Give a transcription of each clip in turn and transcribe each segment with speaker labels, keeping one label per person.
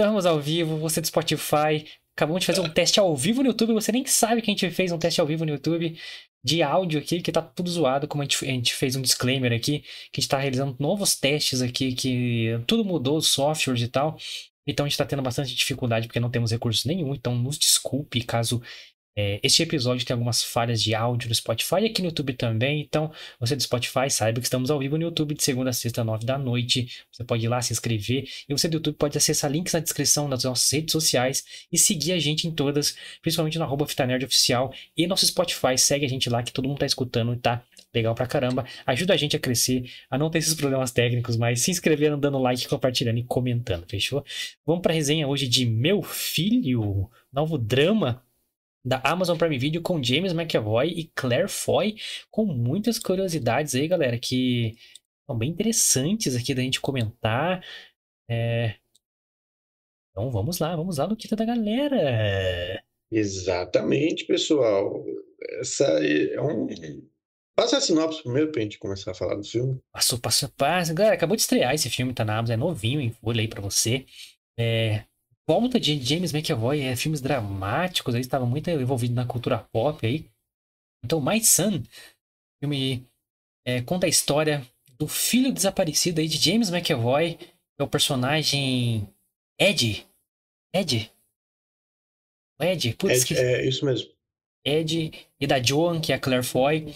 Speaker 1: Estamos ao vivo, você do Spotify. Acabamos de fazer um teste ao vivo no YouTube. Você nem sabe que a gente fez um teste ao vivo no YouTube de áudio aqui, que tá tudo zoado, como a gente, a gente fez um disclaimer aqui, que a gente tá realizando novos testes aqui, que tudo mudou, os softwares e tal. Então a gente tá tendo bastante dificuldade porque não temos recursos nenhum. Então nos desculpe caso é, este episódio tem algumas falhas de áudio no Spotify e aqui no YouTube também. Então, você do Spotify saiba que estamos ao vivo no YouTube de segunda a sexta, nove da noite. Você pode ir lá se inscrever. E você do YouTube pode acessar links na descrição das nossas redes sociais e seguir a gente em todas, principalmente no arroba Fitanerd Oficial e nosso Spotify. Segue a gente lá que todo mundo tá escutando e tá legal pra caramba. Ajuda a gente a crescer, a não ter esses problemas técnicos, mas se inscrevendo, dando like, compartilhando e comentando, fechou? Vamos pra resenha hoje de Meu Filho, novo drama da Amazon Prime Video com James McAvoy e Claire Foy, com muitas curiosidades aí, galera, que são bem interessantes aqui da gente comentar. É... Então vamos lá, vamos lá, Luquita da galera.
Speaker 2: Exatamente, pessoal. Essa é um. Passa a sinopse primeiro pra gente começar a falar do filme.
Speaker 1: Passou, passou, passou. Galera, acabou de estrear esse filme, tá na Amazon, é novinho em folha aí pra você. É, volta de James McAvoy, é, filmes dramáticos, aí estava muito envolvido na cultura pop aí. Então, My Son, filme é, conta a história do filho desaparecido aí de James McAvoy, que é o personagem Ed. Ed? Ed, putz,
Speaker 2: é, que... é isso mesmo.
Speaker 1: Ed e da Joan, que é a Claire Foy,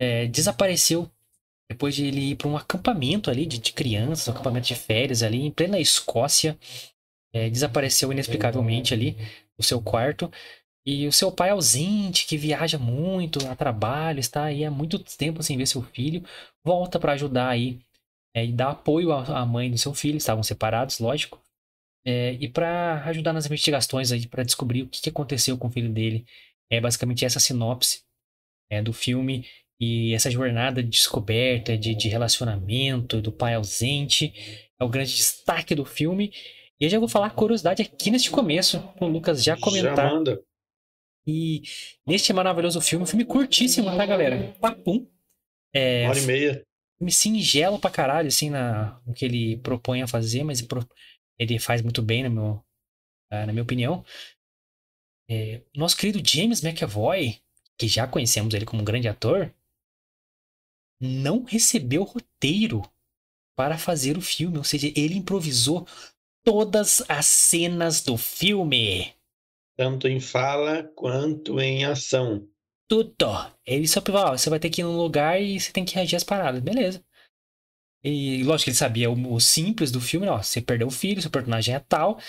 Speaker 1: é, desapareceu depois de ele ir para um acampamento ali de, de crianças, um acampamento de férias ali em plena Escócia é, desapareceu inexplicavelmente ali no seu quarto. E o seu pai ausente, que viaja muito a trabalho, está aí há muito tempo sem ver seu filho, volta para ajudar aí é, e dar apoio à mãe do seu filho, estavam separados, lógico, é, e para ajudar nas investigações aí para descobrir o que, que, aconteceu com o filho dele. É basicamente essa sinopse é, do filme e essa jornada de descoberta, de, de relacionamento do pai ausente é o grande destaque do filme. E eu já vou falar curiosidade aqui neste começo, o Lucas já comentar. Já manda. E neste maravilhoso filme, um filme curtíssimo, tá, galera? Papum.
Speaker 2: É, Uma hora e meia.
Speaker 1: Filme singelo pra caralho, assim, na, no que ele propõe a fazer, mas ele faz muito bem, na, meu, na minha opinião. É, nosso querido James McAvoy, que já conhecemos ele como um grande ator, não recebeu roteiro para fazer o filme, ou seja, ele improvisou todas as cenas do filme.
Speaker 2: Tanto em fala quanto em ação.
Speaker 1: Tudo. Ele só falou, você vai ter que ir num lugar e você tem que reagir às paradas. Beleza. E lógico que ele sabia o, o simples do filme, ó, você perdeu o filho, seu personagem é tal.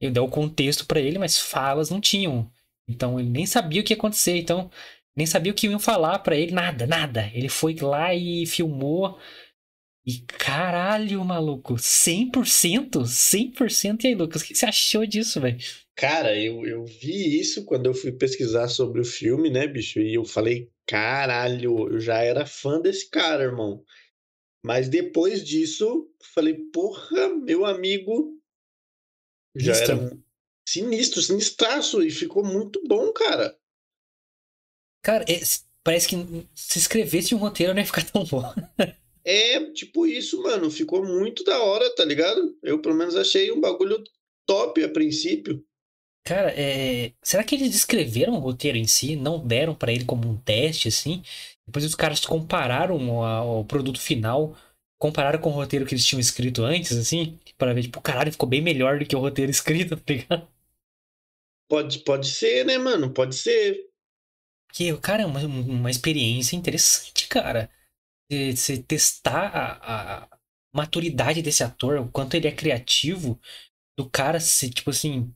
Speaker 1: Eu dei o contexto para ele, mas falas não tinham. Então ele nem sabia o que ia acontecer, então nem sabia o que iam falar para ele, nada, nada. Ele foi lá e filmou e caralho, maluco, 100%? 100%? E aí, Lucas, o que você achou disso, velho?
Speaker 2: Cara, eu, eu vi isso quando eu fui pesquisar sobre o filme, né, bicho? E eu falei, caralho, eu já era fã desse cara, irmão. Mas depois disso, falei, porra, meu amigo já Sinistro. era sinistro, sinistraço, e ficou muito bom, cara.
Speaker 1: Cara, é, parece que se escrevesse um roteiro não ia ficar tão bom.
Speaker 2: É tipo isso, mano. Ficou muito da hora, tá ligado? Eu, pelo menos, achei um bagulho top a princípio.
Speaker 1: Cara, é... será que eles escreveram o roteiro em si? Não deram para ele como um teste, assim? Depois os caras compararam o produto final, compararam com o roteiro que eles tinham escrito antes, assim? para ver, tipo, caralho, ficou bem melhor do que o roteiro escrito, tá ligado?
Speaker 2: Pode, pode ser, né, mano? Pode ser.
Speaker 1: Que, cara, é uma, uma experiência interessante, cara você testar a, a, maturidade desse ator, o quanto ele é criativo, do cara se, tipo assim,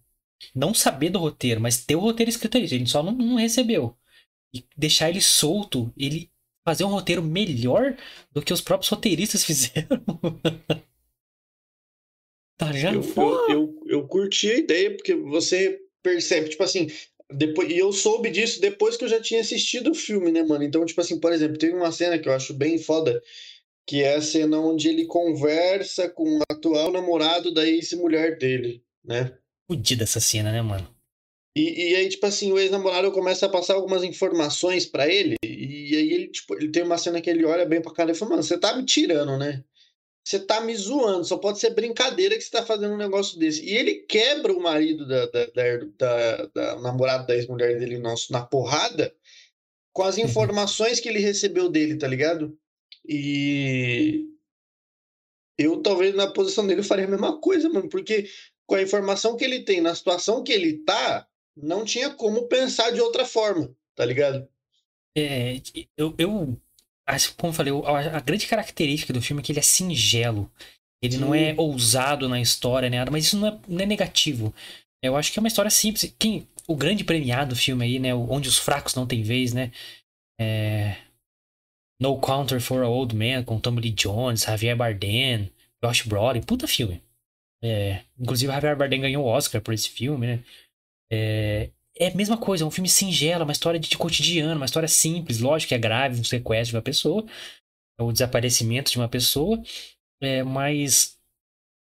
Speaker 1: não saber do roteiro, mas ter o roteiro escrito aí, ele só não, não recebeu. E deixar ele solto, ele fazer um roteiro melhor do que os próprios roteiristas fizeram.
Speaker 2: tá ligado? Eu, eu, eu, eu curti a ideia, porque você percebe, tipo assim, depois, e eu soube disso depois que eu já tinha assistido o filme, né, mano? Então, tipo assim, por exemplo, tem uma cena que eu acho bem foda, que é a cena onde ele conversa com o atual namorado da ex-mulher dele, né?
Speaker 1: Fudida essa cena, né, mano?
Speaker 2: E, e aí, tipo assim, o ex-namorado começa a passar algumas informações para ele, e aí ele, tipo, ele tem uma cena que ele olha bem pra cara e fala, mano, você tá me tirando, né? Você tá me zoando, só pode ser brincadeira que você tá fazendo um negócio desse. E ele quebra o marido da, da, da, da, da namorada da ex-mulher dele nosso, na porrada com as uhum. informações que ele recebeu dele, tá ligado? E eu talvez na posição dele faria a mesma coisa, mano, porque com a informação que ele tem, na situação que ele tá, não tinha como pensar de outra forma, tá ligado?
Speaker 1: É, eu, eu como eu falei, a, grande característica do filme é que ele é singelo. Ele Sim. não é ousado na história, né? Mas isso não é, não é negativo. Eu acho que é uma história simples. Quem, o grande premiado filme aí, né? Onde os fracos não têm vez, né? É... No Counter for a Old Man, com Tommy Lee Jones, Javier Bardem, Josh Brolin. Puta filme. É... Inclusive, Javier Bardem ganhou o Oscar por esse filme, né? É... é a mesma coisa, é um filme singelo, uma história de, de cotidiano, uma história simples. Lógico que é grave, um sequestro de uma pessoa, o desaparecimento de uma pessoa. É, mas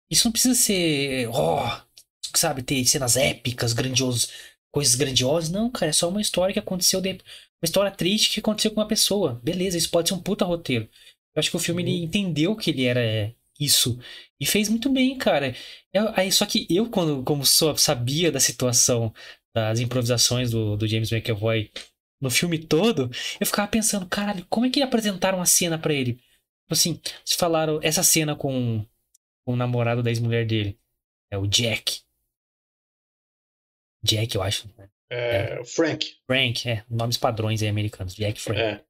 Speaker 1: isso não precisa ser, ó, oh, sabe, ter cenas épicas, grandiosas coisas grandiosas. Não, cara, é só uma história que aconteceu de... Uma história triste que aconteceu com uma pessoa. Beleza, isso pode ser um puta roteiro. Eu acho que o filme ele uhum. entendeu que ele era é, isso. E fez muito bem, cara. Eu, aí, só que eu, quando, como sou, sabia da situação das improvisações do, do James McAvoy no filme todo, eu ficava pensando, caralho, como é que apresentaram a cena para ele? Tipo assim, se falaram essa cena com, com o namorado da ex-mulher dele, é o Jack. Jack, eu acho.
Speaker 2: Né? É, é. Frank.
Speaker 1: Frank, é. Nomes padrões aí americanos. Jack Frank. É.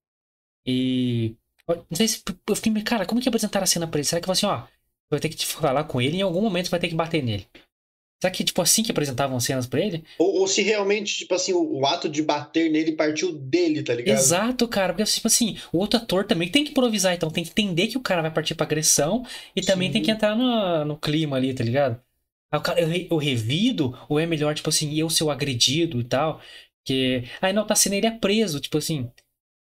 Speaker 1: E. Não sei se. Eu fiquei, cara, como que apresentaram a cena pra ele? Será que assim, ó. Vai ter que falar com ele e em algum momento vai ter que bater nele. Será que, tipo, assim que apresentavam cenas pra ele?
Speaker 2: Ou, ou se realmente, tipo assim, o, o, ato de bater nele partiu dele, tá ligado?
Speaker 1: Exato, cara. Porque, tipo assim, o outro ator também tem que improvisar, então tem que entender que o cara vai partir pra agressão e Sim. também tem que entrar no, no clima ali, tá ligado? eu, eu revido, ou é melhor, tipo assim, eu ser o agredido e tal. Que. Aí não, tá sendo ele é preso, tipo assim.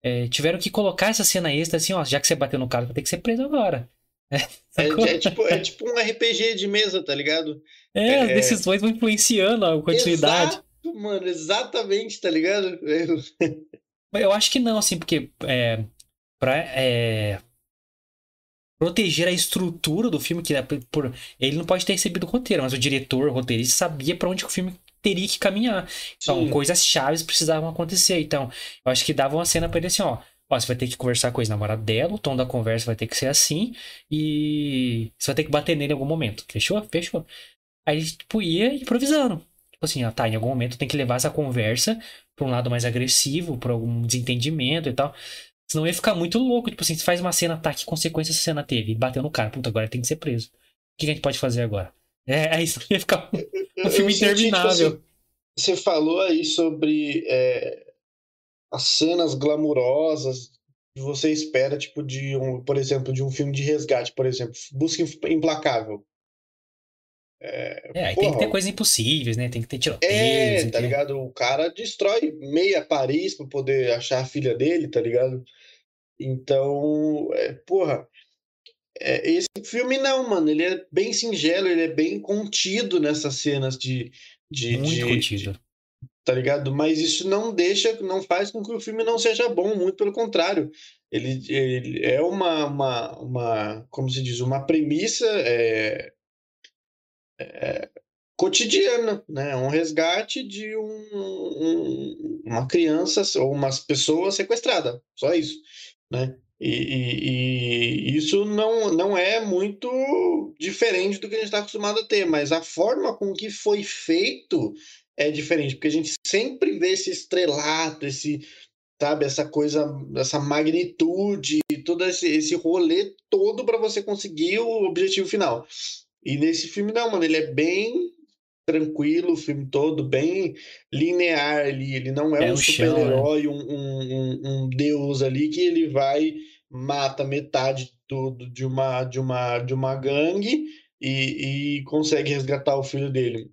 Speaker 1: É, tiveram que colocar essa cena extra assim, ó, já que você bateu no cara, vai ter que ser preso agora.
Speaker 2: É, é, é, tipo, é tipo um RPG de mesa, tá ligado?
Speaker 1: É, é as decisões vão influenciando a continuidade.
Speaker 2: Exato, mano, exatamente, tá ligado? Eu...
Speaker 1: eu acho que não, assim, porque é, pra, é, proteger a estrutura do filme, que é por, ele não pode ter recebido o roteiro, mas o diretor, o roteirista, sabia para onde o filme teria que caminhar. Então, Sim. coisas chaves precisavam acontecer. Então, eu acho que dava uma cena pra ele assim, ó. Ó, você vai ter que conversar com a ex-namorada dela, o tom da conversa vai ter que ser assim, e você vai ter que bater nele em algum momento. Fechou? Fechou. Aí, tipo, ia improvisando. Tipo assim, ó, tá, em algum momento tem que levar essa conversa pra um lado mais agressivo, pra algum desentendimento e tal. Senão ia ficar muito louco. Tipo assim, você faz uma cena, tá, que consequência essa cena teve? Bateu no cara. Puta, agora tem que ser preso. O que a gente pode fazer agora? É, é isso. Ia ficar um filme eu interminável. Senti, tipo,
Speaker 2: você, você, falou aí sobre é, as cenas glamurosas que você espera, tipo, de um, por exemplo, de um filme de resgate, por exemplo, Busca Implacável.
Speaker 1: É, é porra, tem que ter coisas impossíveis, né? Tem que ter.
Speaker 2: É, tá ligado? O cara destrói meia Paris pra poder achar a filha dele, tá ligado? Então, é, porra, é, esse filme não, mano. Ele é bem singelo, ele é bem contido nessas cenas de. de
Speaker 1: muito
Speaker 2: de,
Speaker 1: contido.
Speaker 2: De, tá ligado? Mas isso não deixa, não faz com que o filme não seja bom, muito pelo contrário. Ele, ele é uma, uma, uma, como se diz, uma premissa é, é, cotidiana, né? Um resgate de um, um, uma criança ou umas pessoas sequestrada, só isso, né? E, e, e, isso não, não é muito diferente do que a gente está acostumado a ter, mas a forma com que foi feito é diferente, porque a gente sempre vê esse estrelato, esse, sabe, essa coisa, essa magnitude, todo esse, esse rolê todo para você conseguir o objetivo final. E nesse filme não, mano, ele é bem tranquilo o filme todo, bem linear ali. Ele não é, é um super-herói, né? um, um, um, deus ali que ele vai, mata metade tudo de uma, de uma, de uma gangue e, e consegue resgatar o filho dele.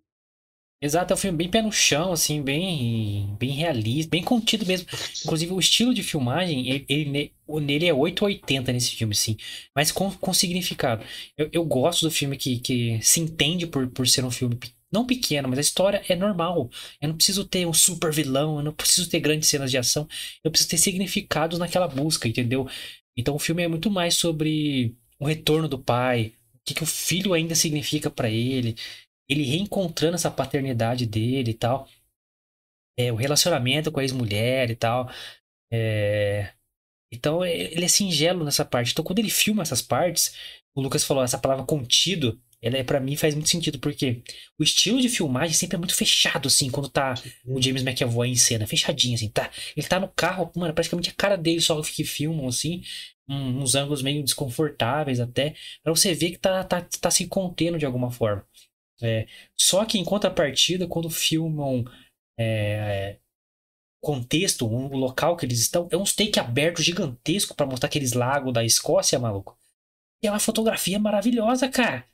Speaker 1: Exato, é um filme bem pé no chão, assim, bem, bem realista, bem contido mesmo. Inclusive, o estilo de filmagem, ele, ele nele é 880 nesse filme, sim. Mas com, com significado. Eu, eu gosto do filme que, que se entende por, por ser um filme não pequeno, mas a história é normal. Eu não preciso ter um super vilão, eu não preciso ter grandes cenas de ação. Eu preciso ter significados naquela busca, entendeu? Então o filme é muito mais sobre o retorno do pai, o que, que o filho ainda significa para ele, ele reencontrando essa paternidade dele e tal, é, o relacionamento com a ex-mulher e tal. É... Então é, ele é singelo nessa parte. Então quando ele filma essas partes, o Lucas falou essa palavra contido, ela é para mim faz muito sentido porque o estilo de filmagem sempre é muito fechado assim, quando tá o James McAvoy em cena, fechadinho assim, tá? Ele tá no carro, mano, praticamente a cara dele só que filmam assim, uns ângulos meio desconfortáveis até, para você ver que tá, tá, tá se contendo de alguma forma. É, só que em contrapartida, quando filmam é, contexto, um local que eles estão, é um take aberto gigantesco para mostrar aqueles lagos da Escócia, maluco. E é uma fotografia maravilhosa, cara.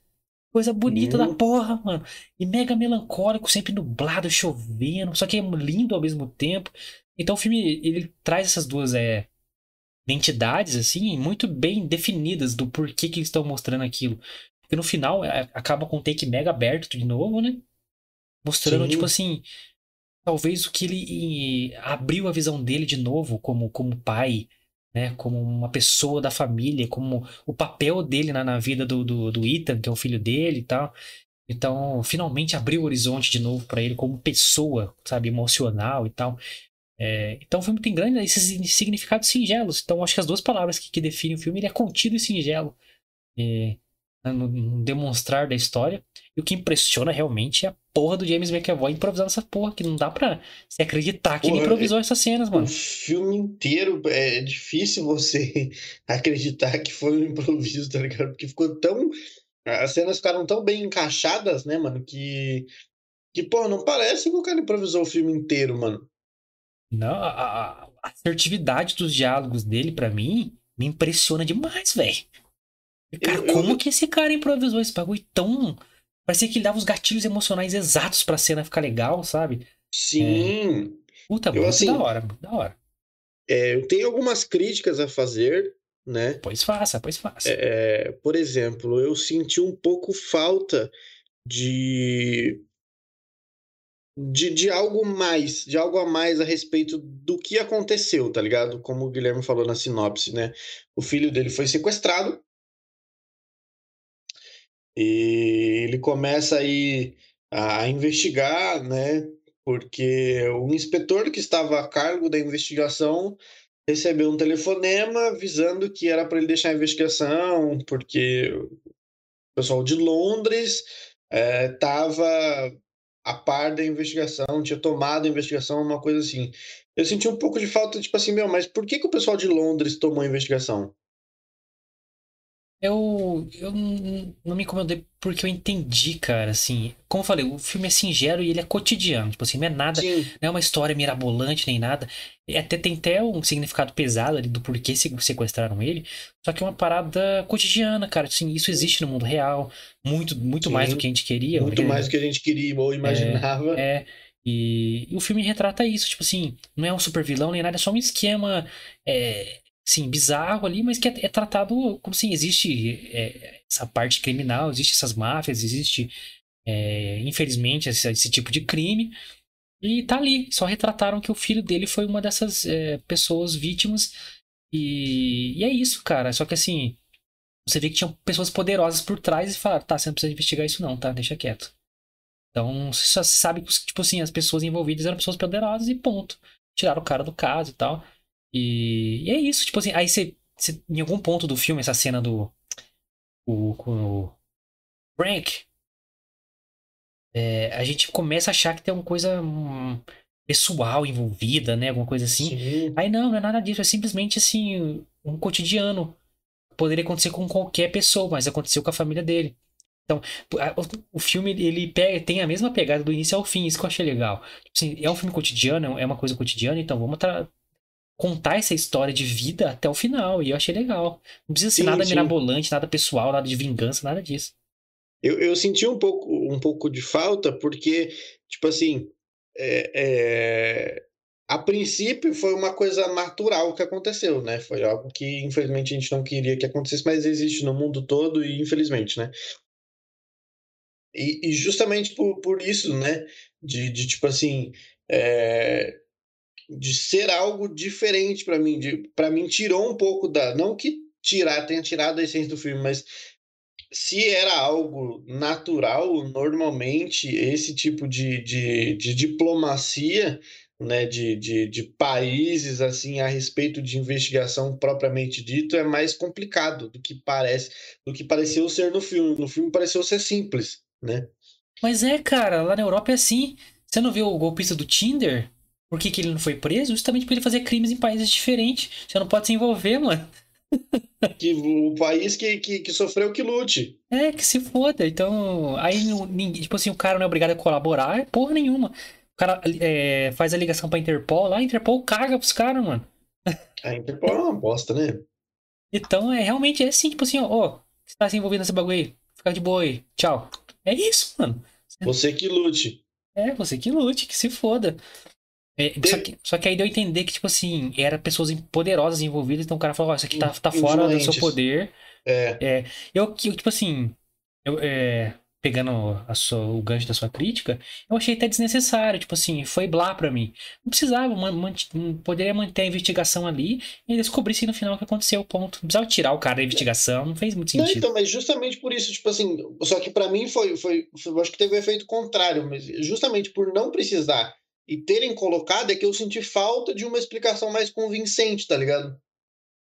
Speaker 1: Coisa bonita da porra, mano. E mega melancólico, sempre nublado, chovendo. Só que é lindo ao mesmo tempo. Então o filme, ele traz essas duas é, entidades, assim, muito bem definidas do porquê que eles estão mostrando aquilo. Porque no final, é, acaba com um take mega aberto de novo, né? Mostrando, Sim. tipo assim, talvez o que ele abriu a visão dele de novo como, como pai, né? Como uma pessoa da família, como o papel dele na, na vida do, do, do Ethan, que é o filho dele e tal. Então, finalmente abriu o horizonte de novo para ele como pessoa, sabe, emocional e tal. É, então o filme tem grandes esses significados singelos. Então acho que as duas palavras que, que definem o filme ele é contido e singelo é, no, no, demonstrar da história. E o que impressiona realmente é a porra do James McAvoy improvisando essa porra, que não dá pra se acreditar que porra, ele improvisou essas cenas, mano. O
Speaker 2: filme inteiro é difícil você acreditar que foi um improviso, tá ligado? Porque ficou tão. As cenas ficaram tão bem encaixadas, né, mano, que. Que, pô, não parece que o cara improvisou o filme inteiro, mano.
Speaker 1: Não, a, a assertividade dos diálogos dele, para mim, me impressiona demais, velho. Cara, eu, como eu... que esse cara improvisou esse bagulho tão Parecia que ele dava os gatilhos emocionais exatos pra cena ficar legal, sabe?
Speaker 2: Sim.
Speaker 1: É... Puta, eu, assim, da hora, da hora.
Speaker 2: É, eu tenho algumas críticas a fazer, né?
Speaker 1: Pois faça, pois faça.
Speaker 2: É, por exemplo, eu senti um pouco falta de, de, de algo mais, de algo a mais a respeito do que aconteceu, tá ligado? Como o Guilherme falou na sinopse, né? O filho dele foi sequestrado e ele começa aí a investigar, né? Porque o inspetor que estava a cargo da investigação recebeu um telefonema avisando que era para ele deixar a investigação, porque o pessoal de Londres estava é, a par da investigação, tinha tomado a investigação, uma coisa assim. Eu senti um pouco de falta, tipo assim, meu, mas por que, que o pessoal de Londres tomou a investigação?
Speaker 1: Eu, eu não me incomodei porque eu entendi, cara, assim. Como eu falei, o filme é singelo e ele é cotidiano. Tipo assim, não é nada, Sim. não é uma história mirabolante nem nada. E até tem até um significado pesado ali do porquê sequestraram ele. Só que é uma parada cotidiana, cara. Assim, isso existe no mundo real. Muito, muito Sim. mais do que a gente queria.
Speaker 2: Muito mais do que a gente queria ou imaginava.
Speaker 1: É. é. E, e, o filme retrata isso, tipo assim, não é um super vilão nem nada, é só um esquema é, sim, bizarro ali, mas que é, é tratado como se existe é, essa parte criminal, existe essas máfias, existe, é, infelizmente, esse, esse, tipo de crime. E tá ali, só retrataram que o filho dele foi uma dessas é, pessoas vítimas. E, e, é isso, cara. Só que assim, você vê que tinham pessoas poderosas por trás e falaram, tá, você não precisa investigar isso não, tá? Deixa quieto. Então, você só sabe que, tipo assim, as pessoas envolvidas eram pessoas poderosas e ponto. Tiraram o cara do caso e tal. E, e é isso, tipo assim, aí você, você, em algum ponto do filme, essa cena do. O, o Frank. É, a gente começa a achar que tem alguma coisa hum, pessoal envolvida, né? Alguma coisa assim. Sim. Aí não, não é nada disso, é simplesmente assim, um cotidiano. Poderia acontecer com qualquer pessoa, mas aconteceu com a família dele. Então, o filme ele pega, tem a mesma pegada do início ao fim, isso que eu achei legal. Tipo assim, é um filme cotidiano, é uma coisa cotidiana, então vamos contar essa história de vida até o final. E eu achei legal. Não precisa ser sim, nada sim. mirabolante, nada pessoal, nada de vingança, nada disso.
Speaker 2: Eu, eu senti um pouco, um pouco de falta, porque, tipo assim, é, é... a princípio foi uma coisa natural que aconteceu, né? Foi algo que, infelizmente, a gente não queria que acontecesse, mas existe no mundo todo e, infelizmente, né? E, e justamente por, por isso, né? De, de tipo assim, é de ser algo diferente para mim, para mim tirou um pouco da, não que tirar, tenha tirado a essência do filme, mas se era algo natural, normalmente esse tipo de, de, de diplomacia né, de, de, de países assim a respeito de investigação propriamente dito é mais complicado do que parece, do que pareceu ser no filme. No filme pareceu ser simples, né?
Speaker 1: Mas é, cara, lá na Europa é assim. Você não viu o golpista do Tinder? Por que, que ele não foi preso? Justamente por ele fazer crimes em países diferentes. Você não pode se envolver, mano.
Speaker 2: que o país que, que, que, sofreu que lute.
Speaker 1: É, que se foda. Então, aí, tipo assim, o cara não é obrigado a colaborar, é porra nenhuma. O cara é, faz a ligação pra Interpol lá, a Interpol caga pros caras, mano.
Speaker 2: A Interpol é uma bosta, né?
Speaker 1: Então, é realmente é assim, tipo assim, ó, ó você tá se envolvendo nesse bagulho aí, fica de boa aí, tchau. É isso, mano.
Speaker 2: Você que lute.
Speaker 1: É, você que lute, que se foda. É, só, que, só, que, aí deu a entender que, tipo assim, era pessoas poderosas envolvidas, então o cara falou, ó, isso aqui tá, tá fora do seu poder.
Speaker 2: É.
Speaker 1: é eu, eu, tipo assim, eu, é, pegando a sua, o gancho da sua crítica, eu achei até desnecessário, tipo assim, foi blá pra mim. Não precisava, man, man, poderia manter a investigação ali e descobrir no final o que aconteceu, ponto. Não precisava tirar o cara da investigação, não fez muito sentido. Não,
Speaker 2: então, mas justamente por isso, tipo assim, só que para mim foi, foi, foi, eu acho que teve um efeito contrário, mas justamente por não precisar e terem colocado é que eu senti falta de uma explicação mais convincente, tá ligado?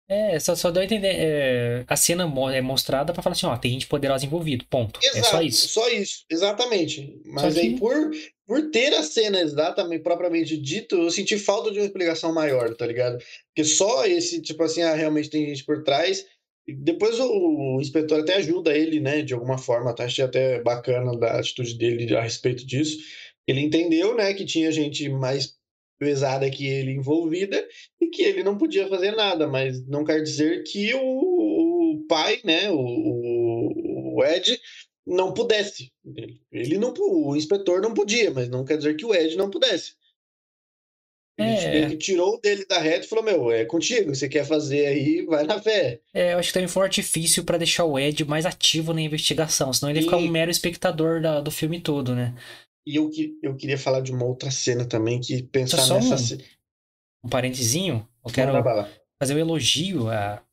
Speaker 1: É, só, só deu a entender. É, a cena é mostrada para falar assim, ó, tem gente poderosa envolvida, ponto. Exato, é só isso.
Speaker 2: Só isso, exatamente. Mas que... aí, por, por ter a cena exatamente, propriamente dito, eu senti falta de uma explicação maior, tá ligado? Porque só esse, tipo assim, ah, realmente tem gente por trás. Depois o, o inspetor até ajuda ele, né, de alguma forma, tá? Achei até bacana da atitude dele a respeito disso. Ele entendeu, né, que tinha gente mais pesada que ele envolvida e que ele não podia fazer nada, mas não quer dizer que o, o pai, né, o, o, Ed, não pudesse. Ele não, o inspetor não podia, mas não quer dizer que o Ed não pudesse. É. Ele tirou dele da reta e falou: Meu, é contigo, você quer fazer aí, vai na fé.
Speaker 1: É, eu acho que também foi um artifício para deixar o Ed mais ativo na investigação, senão ele ia ficar um mero espectador da, do filme todo, né?
Speaker 2: E eu, eu queria falar de uma outra cena também, que pensar só nessa.
Speaker 1: Um, um parentezinho, eu quero fazer um elogio a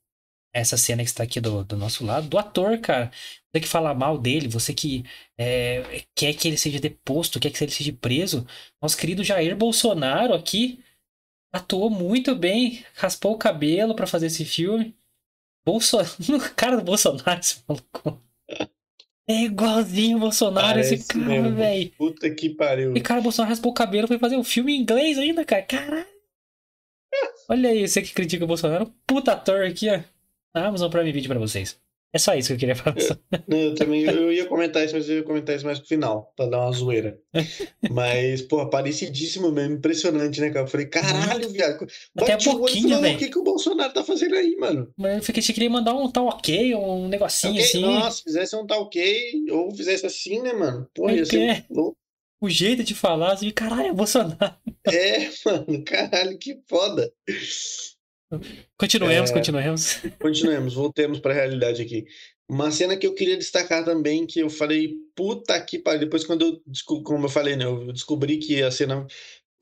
Speaker 1: essa cena que está aqui do, do nosso lado, do ator, cara. Você que fala mal dele, você que é, quer que ele seja deposto, quer que ele seja preso. Nosso querido Jair Bolsonaro aqui atuou muito bem, raspou o cabelo para fazer esse filme. Bolsonaro, cara do Bolsonaro, esse maluco. É igualzinho o Bolsonaro, Parece esse cara, velho.
Speaker 2: Puta que pariu.
Speaker 1: E cara, o Bolsonaro raspou o cabelo foi fazer um filme em inglês ainda, cara. Caralho. Olha aí, você que critica o Bolsonaro. Puta ator aqui, ó. A Amazon Prime Video pra vocês. É só isso que eu queria falar.
Speaker 2: Eu, eu, também eu ia comentar isso, mas eu ia comentar isso mais pro final, pra dar uma zoeira. mas, pô, parecidíssimo mesmo, impressionante, né, cara? Eu falei, caralho, viado.
Speaker 1: Até pouquinho, velho.
Speaker 2: O que, que o Bolsonaro tá fazendo aí, mano?
Speaker 1: Mas eu fiquei, queria mandar um tal ok, um negocinho okay, assim.
Speaker 2: Nossa, fizesse um tal ok, ou fizesse assim, né, mano? Porra, ia ser
Speaker 1: é. O jeito de falar, assim, caralho, é Bolsonaro.
Speaker 2: É, mano, caralho, que foda.
Speaker 1: Continuemos, é, continuemos.
Speaker 2: Continuemos, voltemos para a realidade aqui. Uma cena que eu queria destacar também, que eu falei, puta que pariu. Depois, quando eu, como eu falei, né, eu descobri que a cena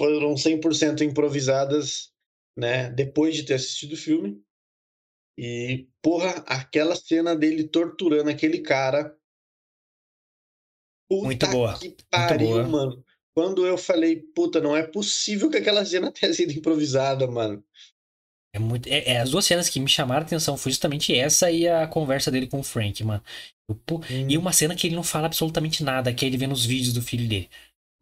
Speaker 2: foram 100% improvisadas, né, depois de ter assistido o filme. E, porra, aquela cena dele torturando aquele cara.
Speaker 1: Puta muito boa.
Speaker 2: que pariu, boa. mano. Quando eu falei, puta, não é possível que aquela cena tenha sido improvisada, mano.
Speaker 1: É muito, é, é, as duas cenas que me chamaram a atenção foi justamente essa e a conversa dele com o Frank, mano. hum. E uma cena que ele não fala absolutamente nada, que é ele vendo os vídeos do filho dele.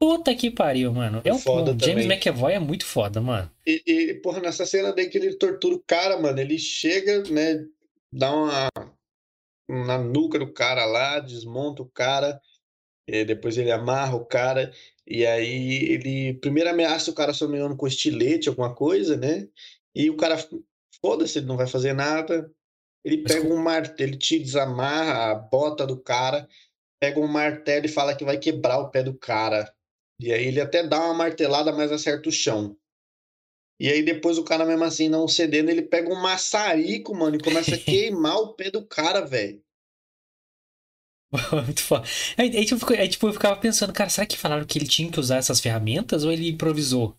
Speaker 1: Puta que pariu, mano. É um foda o James McAvoy é muito foda, mano.
Speaker 2: E, e, porra, nessa cena daí que ele tortura o cara, mano, ele chega, né, dá uma na nuca do cara lá, desmonta o cara, depois ele amarra o cara, e aí ele primeiro ameaça o cara, se não me engano, com estilete, alguma coisa, né? E o cara, foda-se, ele não vai fazer nada. Ele pega um martelo, ele te desamarra a bota do cara, pega um martelo e fala que vai quebrar o pé do cara. E aí ele até dá uma martelada, mas acerta o chão. E aí depois o cara, mesmo assim, não cedendo, ele pega um maçarico, mano, e começa a queimar o pé do cara, velho.
Speaker 1: Muito foda. Aí, aí, tipo, aí, tipo, eu ficava pensando, cara, será que falaram que ele tinha que usar essas ferramentas ou ele improvisou?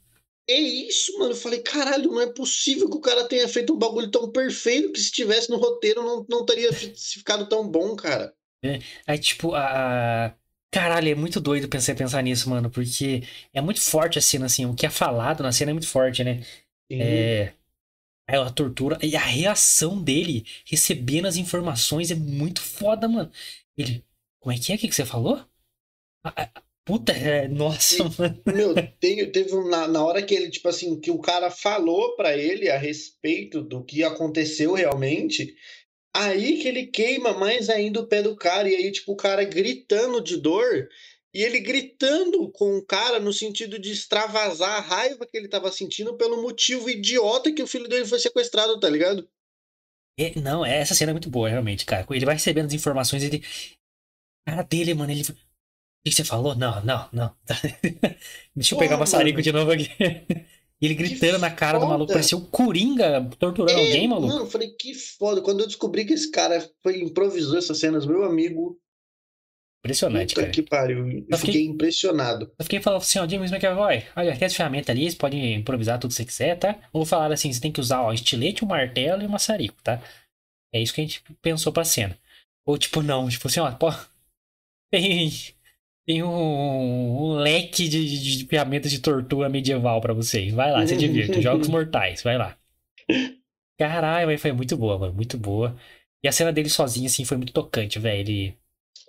Speaker 2: É isso, mano. Eu falei, caralho, não é possível que o cara tenha feito um bagulho tão perfeito que se tivesse no roteiro não, não teria ficado tão bom, cara.
Speaker 1: É, aí, tipo, a. Caralho, é muito doido pensar, pensar nisso, mano, porque é muito forte a cena, assim, o que é falado na cena é muito forte, né?
Speaker 2: Sim.
Speaker 1: É. A tortura e a reação dele recebendo as informações é muito foda, mano. Ele. Como é que é? O que, que você falou? Puta, é, nossa, mano.
Speaker 2: Meu, tem, teve na, na hora que ele, tipo assim, que o cara falou para ele a respeito do que aconteceu realmente, aí que ele queima mais ainda o pé do cara, e aí, tipo, o cara gritando de dor, e ele gritando com o cara no sentido de extravasar a raiva que ele tava sentindo pelo motivo idiota que o filho dele foi sequestrado, tá ligado?
Speaker 1: É, não, essa cena é muito boa, realmente, cara. Ele vai recebendo as informações, ele. A cara dele, mano, ele que você falou? Não, não, não. Deixa eu pegar o maçarico de novo aqui. ele gritando na cara do maluco, parecia o Coringa torturando é, alguém, maluco.
Speaker 2: Mano, eu falei, que foda. Quando eu descobri que esse cara foi, improvisou essas cenas, meu amigo.
Speaker 1: Impressionante, Puta cara.
Speaker 2: que pariu. Eu, eu fiquei, fiquei, impressionado.
Speaker 1: Eu fiquei falando assim, ó, James McAvoy, olha, tem essa ferramenta ali, você pode improvisar tudo que você quiser, tá? Ou falar assim, você tem que usar ó, um estilete, um martelo e um maçarico, tá? É isso que a gente pensou pra cena. Ou tipo, não, tipo assim, ó, pô, tem tem um, um leque de, de, de, ferramentas de tortura medieval para vocês. Vai lá, se divirta. Jogos Mortais, vai lá. Caralho, foi muito boa, mano. Muito boa. E a cena dele sozinho, assim, foi muito tocante, velho. Ele.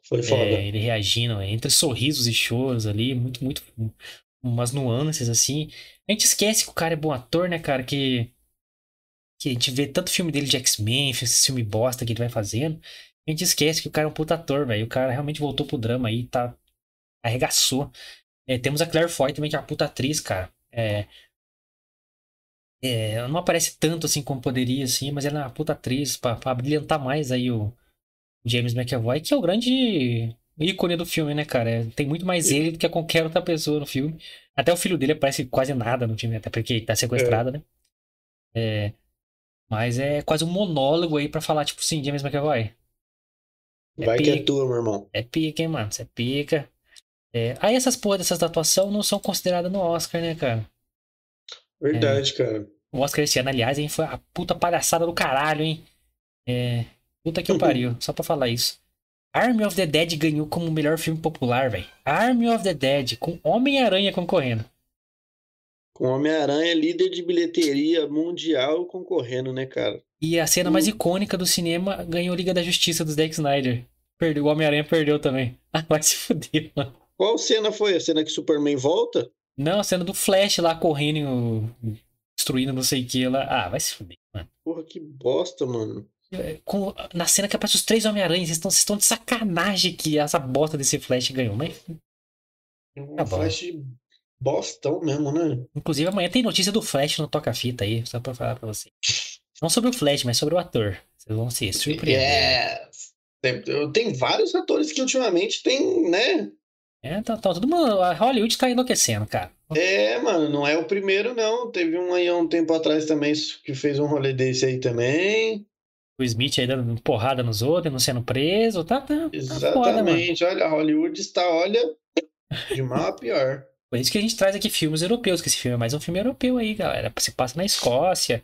Speaker 2: Foi foda.
Speaker 1: É, ele reagindo, entre sorrisos e choros ali, muito, muito. Umas nuances, assim. A gente esquece que o cara é bom ator, né, cara? Que. Que a gente vê tanto filme dele de X-Men, esse filme bosta que ele vai fazendo. A gente esquece que o cara é um puta ator, velho. O cara realmente voltou pro drama aí, tá arregaçou. É, temos a Claire Foy também, que é uma puta atriz, cara. É, é, não aparece tanto assim como poderia, assim, mas ela é uma puta atriz pra, pra brilhantar mais aí o James McAvoy, que é o grande ícone do filme, né, cara? É, tem muito mais ele do que qualquer outra pessoa no filme. Até o filho dele aparece quase nada no filme, até porque ele tá sequestrado, é. né? É, mas é quase um monólogo aí pra falar, tipo, sim, James McAvoy.
Speaker 2: É Vai pica, que é tua, meu irmão.
Speaker 1: É pica, hein, mano? Você é pica. É, aí essas porra dessas da atuação não são consideradas no Oscar, né, cara?
Speaker 2: Verdade, é, cara.
Speaker 1: O Oscar esse ano, aliás, hein, foi a puta palhaçada do caralho, hein? É. Puta que pariu, só pra falar isso. Army of the Dead ganhou como melhor filme popular, velho. Army of the Dead, com Homem-Aranha concorrendo.
Speaker 2: Com Homem-Aranha, líder de bilheteria mundial concorrendo, né, cara?
Speaker 1: E a cena mais icônica do cinema ganhou Liga da Justiça do Zack Snyder. Perdeu, o Homem-Aranha perdeu também. Ah, vai se fuder, mano.
Speaker 2: Qual cena foi? A cena que Superman volta?
Speaker 1: Não, a cena do Flash lá correndo, destruindo não sei o que lá. Ah, vai se fuder, mano.
Speaker 2: Porra, que bosta, mano.
Speaker 1: É, com, na cena que aparece os três Homem-Aranha, vocês estão, de sacanagem que essa bosta desse Flash ganhou, mas.
Speaker 2: Um tá Flash bostão mesmo, né?
Speaker 1: Inclusive, amanhã tem notícia do Flash no Toca-Fita aí, só pra falar pra você. Não sobre o Flash, mas sobre o ator. Vocês vão se surpreender.
Speaker 2: Yes. Tem, tem vários atores que ultimamente tem, né?
Speaker 1: É, tá, tá todo mundo. A Hollywood tá enlouquecendo, cara.
Speaker 2: É, mano, não é o primeiro, não. Teve um aí há um tempo atrás também que fez um rolê desse aí também.
Speaker 1: O Smith aí dando porrada nos outros, não sendo preso, tá, tá,
Speaker 2: Exatamente, tá foda, olha, a Hollywood está, olha, de mal a pior.
Speaker 1: Por isso que a gente traz aqui filmes europeus, que esse filme é mais um filme europeu aí, galera. Se passa na Escócia,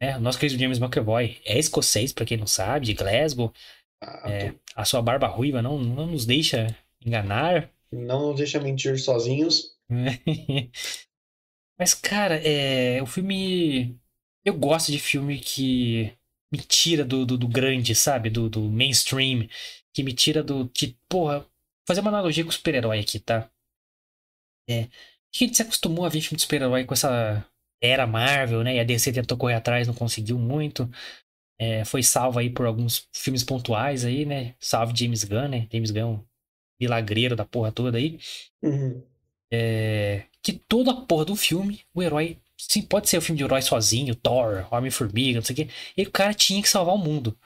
Speaker 1: né? O nosso querido James McAvoy é escocês, pra quem não sabe, de Glasgow. Ah, é, a sua barba ruiva não, não nos deixa enganar.
Speaker 2: Não nos deixa mentir sozinhos.
Speaker 1: Mas, cara, é, o filme. Eu gosto de filme que me tira do, do, do grande, sabe? Do, do, mainstream. Que me tira do. Que, porra, vou fazer uma analogia com super-herói aqui, tá? É. A gente se acostumou a ver filme de super-herói com essa era Marvel, né? E a DC tentou correr atrás, não conseguiu muito. É, foi salvo aí por alguns filmes pontuais aí, né? Salve James Gunn, né? James Gunn milagreiro da porra toda aí.
Speaker 2: Uhum.
Speaker 1: É, que toda a porra do filme, o herói. Sim, pode ser o filme de herói sozinho, Thor, Homem-Formiga, não sei o quê. E o cara tinha que salvar o mundo.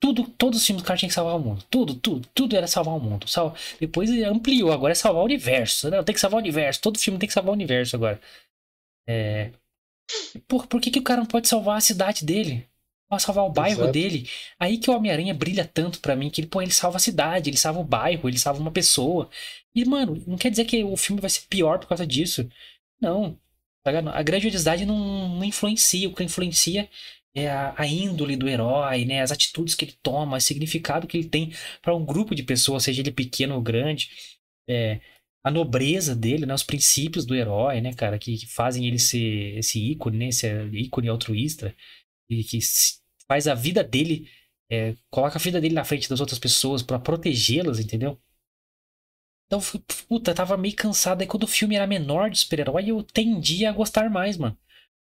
Speaker 1: Tudo, todos os filmes do cara tinha que salvar o mundo. Tudo, tudo, tudo era salvar o mundo. Sal... Depois ampliou, agora é salvar o universo. Não, tem que salvar o universo. Todo filme tem que salvar o universo agora. É... Por, por que, que o cara não pode salvar a cidade dele? Pra salvar o bairro Exato. dele. Aí que o Homem-Aranha brilha tanto para mim que ele, pô, ele salva a cidade, ele salva o bairro, ele salva uma pessoa. E, mano, não quer dizer que o filme vai ser pior por causa disso. Não. A grandiosidade não, não influencia. O que influencia é a, a, índole do herói, né? As atitudes que ele toma, o significado que ele tem para um grupo de pessoas, seja ele pequeno ou grande. É, a nobreza dele, né? Os princípios do herói, né, cara? Que, que fazem ele ser esse ícone, né? Esse ícone altruísta. E que faz a vida dele... É, coloca a vida dele na frente das outras pessoas para protegê-las, entendeu? Então, puta, tava meio cansado. Aí quando o filme era menor de super-herói, eu tendia a gostar mais, mano.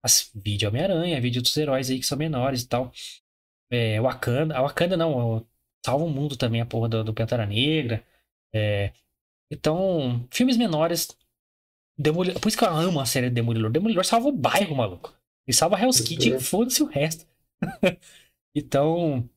Speaker 1: As, vídeo Homem-Aranha, vídeo dos heróis aí que são menores e tal. É, Wakanda, a Wakanda não, Salva o Mundo também, a porra do, do Pantera Negra. É, então, filmes menores. Demolidor, por isso que eu amo a série Demolidor. Demolidor salva o bairro, maluco. E salva Hell's Kitchen e foda-se o resto. então,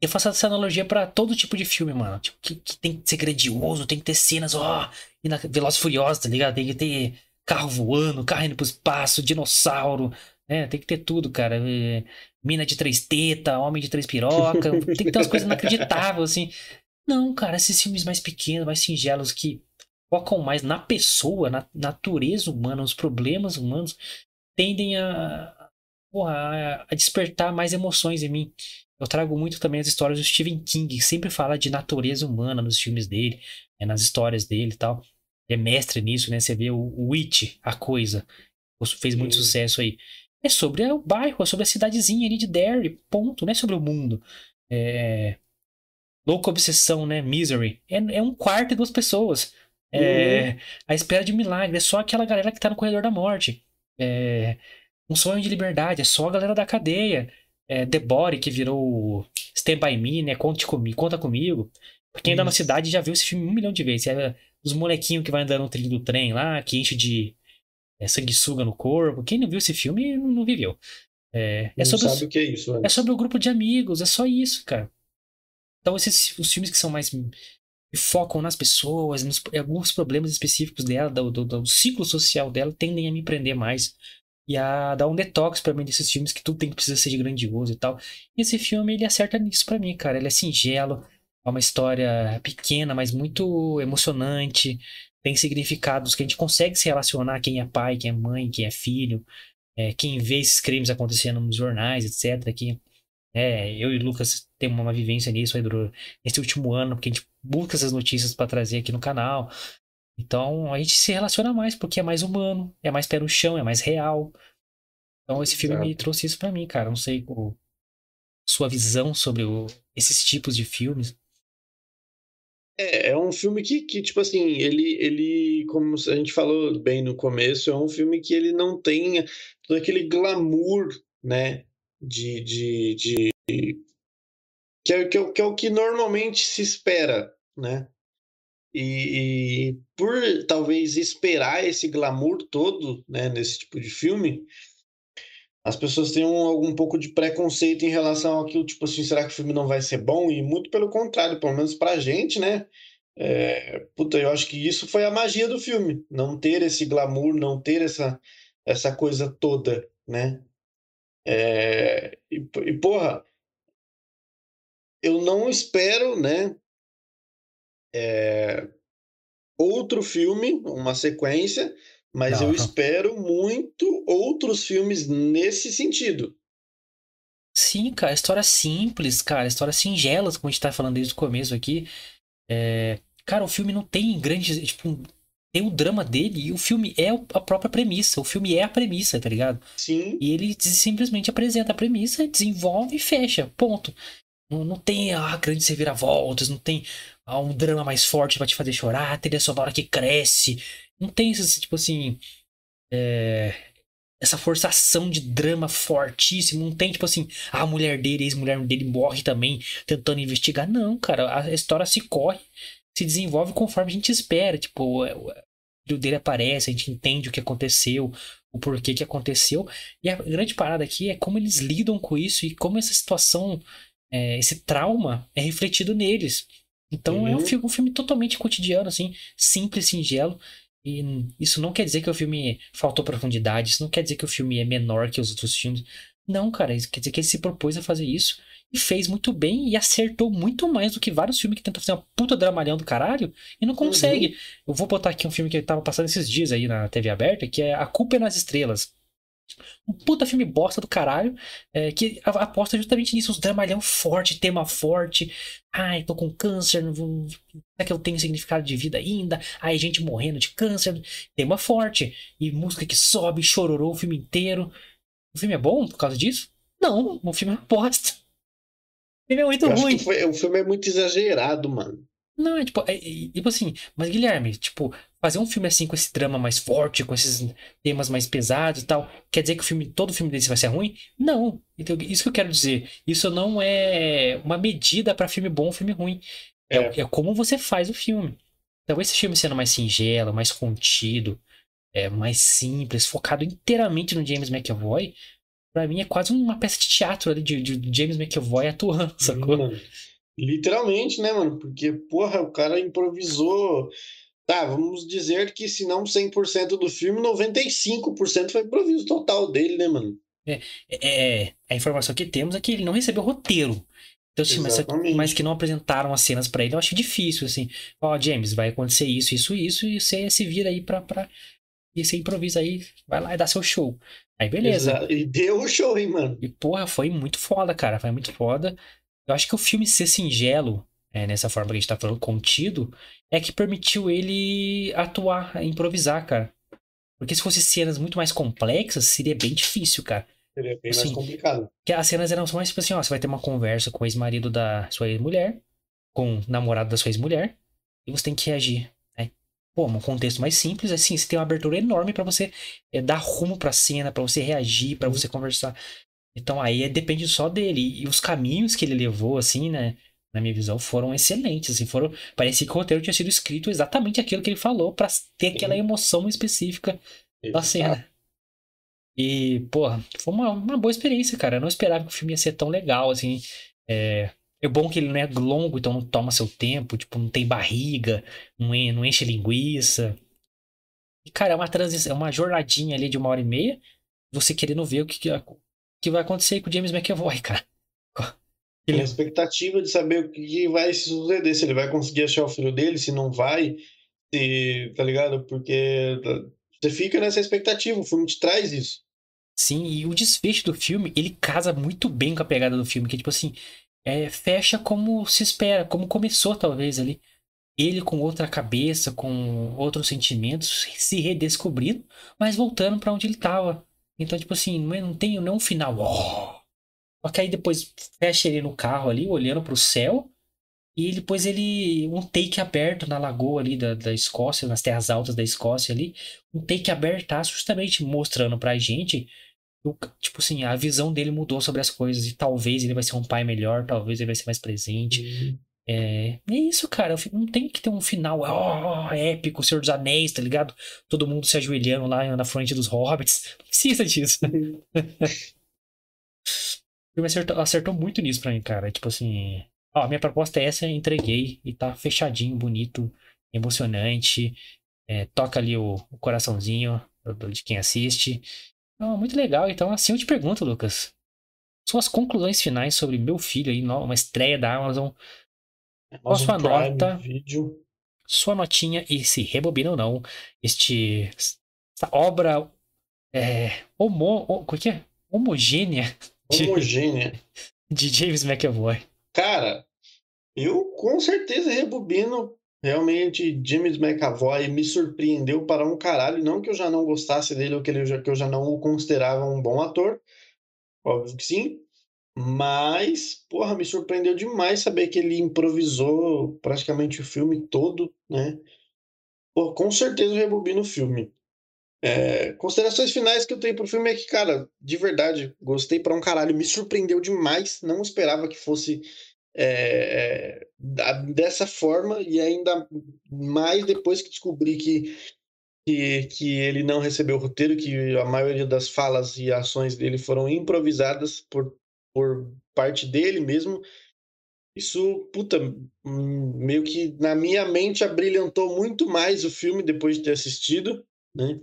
Speaker 1: eu faço essa analogia para todo tipo de filme, mano. Tipo, que, que, tem que ser grandioso, tem que ter cenas, ó, e na Velozes Furiosos, tá ligado? Tem que ter carro voando, carro indo pro espaço, dinossauro, né? Tem que ter tudo, cara. É, mina de três tetas, homem de três piroca, tem que ter umas coisas inacreditáveis, assim. Não, cara, esses filmes mais pequenos, mais singelos, que focam mais na pessoa, na natureza humana, nos problemas humanos, tendem a, porra, a despertar mais emoções em mim. Eu trago muito também as histórias do Stephen King, que sempre fala de natureza humana nos filmes dele, né, nas histórias dele e tal. Ele é mestre nisso, né? Você vê o, o It, a coisa, fez muito Sim. sucesso aí. É sobre o bairro, é sobre a cidadezinha ali de Derry, ponto. Não é sobre o mundo. É... Louca Obsessão, né? Misery. É, é um quarto e duas pessoas. É... Uhum. A espera de um milagre. É só aquela galera que tá no corredor da morte. É... Um sonho de liberdade. É só a galera da cadeia é, The Body, que virou Stand By Me, né? Conte comigo, conta comigo. Quem anda na cidade já viu esse filme um milhão de vezes. É, os molequinhos que vai andando no trilho do trem lá, que enche de é, sanguessuga no corpo. Quem não viu esse filme não viveu. É, é sobre
Speaker 2: sabe os, o que é isso,
Speaker 1: É sobre o grupo de amigos, é só isso, cara. Então, esses os filmes que são mais. Focam nas pessoas, nos, alguns problemas específicos dela, do, do, do ciclo social dela, tendem a me prender mais e a dar um detox para mim desses filmes que tudo tem que precisar ser grandioso e tal. E esse filme ele acerta nisso para mim, cara. Ele é singelo, é uma história pequena, mas muito emocionante. Tem significados que a gente consegue se relacionar quem é pai, quem é mãe, quem é filho, é, quem vê esses crimes acontecendo nos jornais, etc. Que é, eu e o Lucas temos uma vivência nisso aí nesse último ano, porque a gente busca essas notícias para trazer aqui no canal. Então a gente se relaciona mais porque é mais humano, é mais pé no chão, é mais real. Então esse filme Exato. me trouxe isso para mim, cara. Não sei o, sua visão sobre o, esses tipos de filmes.
Speaker 2: É, é um filme que, que, tipo assim, ele, ele, como a gente falou bem no começo, é um filme que ele não tem todo aquele glamour, né, de, de, de que é, que, é, que é o que normalmente se espera, né, e, e, por talvez esperar esse glamour todo né, nesse tipo de filme, as pessoas têm um, algum pouco de preconceito em relação àquilo, tipo assim, será que o filme não vai ser bom? E muito pelo contrário, pelo menos pra gente, né? É, puta, eu acho que isso foi a magia do filme, não ter esse glamour, não ter essa, essa coisa toda, né? É, e, e, porra, eu não espero, né, é, outro filme, uma sequência, mas não, eu não. espero muito outros filmes nesse sentido.
Speaker 1: Sim, cara, história simples, cara, história singela, como a gente tá falando desde o começo aqui. É... Cara, o filme não tem grandes. Tipo, tem o drama dele e o filme é a própria premissa. O filme é a premissa, tá ligado?
Speaker 2: Sim.
Speaker 1: E ele simplesmente apresenta a premissa, desenvolve e fecha. Ponto. Não, não tem ah, grandes reviravoltas, não tem ah, um drama mais forte para te fazer chorar, a trilha sonora que cresce. Não tem esse, tipo assim. É, essa forçação de drama fortíssimo. Não tem, tipo assim, a mulher dele, a ex-mulher dele morre também tentando investigar. Não, cara. A história se corre, se desenvolve conforme a gente espera. Tipo, o filho dele aparece, a gente entende o que aconteceu, o porquê que aconteceu. E a grande parada aqui é como eles lidam com isso e como essa situação é, esse trauma é refletido neles. Então uhum. é um uhum. filme, um filme totalmente cotidiano, assim, simples, singelo. E isso não quer dizer que o filme faltou profundidade, isso não quer dizer que o filme é menor que os outros filmes. Não, cara, isso quer dizer que ele se propôs a fazer isso e fez muito bem e acertou muito mais do que vários filmes que tentam fazer uma puta dramalhão do caralho e não consegue. Uhum. Eu vou botar aqui um filme que tava passando esses dias aí na TV aberta, que é A Culpa é nas Estrelas. Um puta filme bosta do caralho, é, que aposta justamente nisso, uns dramalhão forte, tema forte. Ai, tô com câncer, não vou... será que eu tenho significado de vida ainda? Ai, gente morrendo de câncer. Tema forte. E música que sobe, chororou o filme inteiro. O filme é bom por causa disso? Não, o filme é bosta. O filme é muito
Speaker 2: eu
Speaker 1: ruim.
Speaker 2: Foi, o filme é muito exagerado, mano.
Speaker 1: Não, é tipo, é, é, tipo assim, mas Guilherme, tipo, fazer um filme assim com esse drama mais forte, com esses temas mais pesados e tal, quer dizer que o filme, todo filme desse vai ser ruim? Não. Então, isso que eu quero dizer. Isso não é uma medida para filme bom ou filme ruim. É. é. É, como você faz o filme. Então, esse filme sendo mais singelo, mais contido, é, mais simples, focado inteiramente no James McAvoy, para mim é quase uma peça de teatro ali de, de James McAvoy atuando, sacou?
Speaker 2: Hum, literalmente, né, mano? Porque, porra, o cara improvisou. Tá, vamos dizer que se não 100% do filme, 95% foi improviso total dele, né, mano?
Speaker 1: É, é, a informação que temos é que ele não recebeu roteiro. Então, assim, mas, mas, que não apresentaram as cenas para ele, eu acho difícil, assim. Ó, oh, James, vai acontecer isso, isso, isso, e você se vira aí pra, pra, e você improvisa aí, vai lá e dá seu show. Aí beleza.
Speaker 2: Exato. E deu o show, hein, mano.
Speaker 1: E porra, foi muito foda, cara. Foi muito foda. Eu acho que o filme ser singelo, é, nessa forma que a gente tá falando, contido, é que permitiu ele atuar, improvisar, cara. Porque se fosse cenas muito mais complexas, seria bem difícil, cara.
Speaker 2: Seria bem assim, mais complicado.
Speaker 1: Que as cenas eram mais tipo assim, ó, você vai ter uma conversa com o ex-marido da sua ex-mulher, com o namorado da sua ex-mulher, e você tem que reagir. Pô, um contexto mais simples, assim, você tem uma abertura enorme para você é, dar rumo pra cena, para você reagir, para você conversar. Então aí é, depende só dele. E os caminhos que ele levou, assim, né? Na minha visão, foram excelentes. Assim, foram, parecia que o roteiro tinha sido escrito exatamente aquilo que ele falou para ter aquela emoção específica da cena. E, porra, foi uma, uma boa experiência, cara. Eu não esperava que o filme ia ser tão legal, assim. É, é bom que ele não é longo, então não toma seu tempo, tipo, não tem barriga, não, enche, não enche linguiça. E, cara, é uma transição, é uma jornadinha ali de uma hora e meia, você querendo ver o que, que, que vai acontecer com o James McAvoy, cara.
Speaker 2: Ele... Tem expectativa de saber o que vai suceder, se ele vai conseguir achar o filho dele, se não vai, se, tá ligado? Porque você fica nessa expectativa, o filme te traz isso.
Speaker 1: Sim, e o desfecho do filme, ele casa muito bem com a pegada do filme, que é tipo assim, é, fecha como se espera, como começou talvez ali. Ele com outra cabeça, com outros sentimentos, se redescobrindo, mas voltando para onde ele estava. Então, tipo assim, não, é, não tem não um final. Oh! Só que aí depois fecha ele no carro ali, olhando para o céu. E depois ele. Um take aberto na lagoa ali da, da Escócia, nas terras altas da Escócia ali. Um take aberto justamente mostrando pra gente tipo assim, a visão dele mudou sobre as coisas e talvez ele vai ser um pai melhor, talvez ele vai ser mais presente. Uhum. É, é isso, cara. Não tem que ter um final oh, épico, Senhor dos Anéis, tá ligado? Todo mundo se ajoelhando lá na frente dos hobbits. Não precisa disso. O filme acertou, acertou, muito nisso pra mim, cara. Tipo assim, ó, minha proposta é essa, entreguei e tá fechadinho, bonito, emocionante. É, toca ali o, o coraçãozinho de quem assiste. Oh, muito legal. Então, assim eu te pergunto, Lucas. Suas conclusões finais sobre meu filho aí, uma estreia da Amazon. Qual sua Prime nota? Video. Sua notinha e se rebobina ou não. Este. Essa obra. É. Homo, como é que é? Homogênea.
Speaker 2: Homogênea.
Speaker 1: De, de James McAvoy.
Speaker 2: Cara, eu com certeza rebobino Realmente, James McAvoy me surpreendeu para um caralho. Não que eu já não gostasse dele ou que, ele, que eu já não o considerava um bom ator. Óbvio que sim. Mas, porra, me surpreendeu demais saber que ele improvisou praticamente o filme todo, né? Pô, com certeza eu rebobino o filme. É, considerações finais que eu tenho pro filme é que, cara, de verdade, gostei para um caralho. Me surpreendeu demais. Não esperava que fosse é, dessa forma e ainda mais depois que descobri que, que, que ele não recebeu o roteiro, que a maioria das falas e ações dele foram improvisadas por, por parte dele mesmo. Isso, puta, meio que na minha mente abrilhantou muito mais o filme depois de ter assistido, né?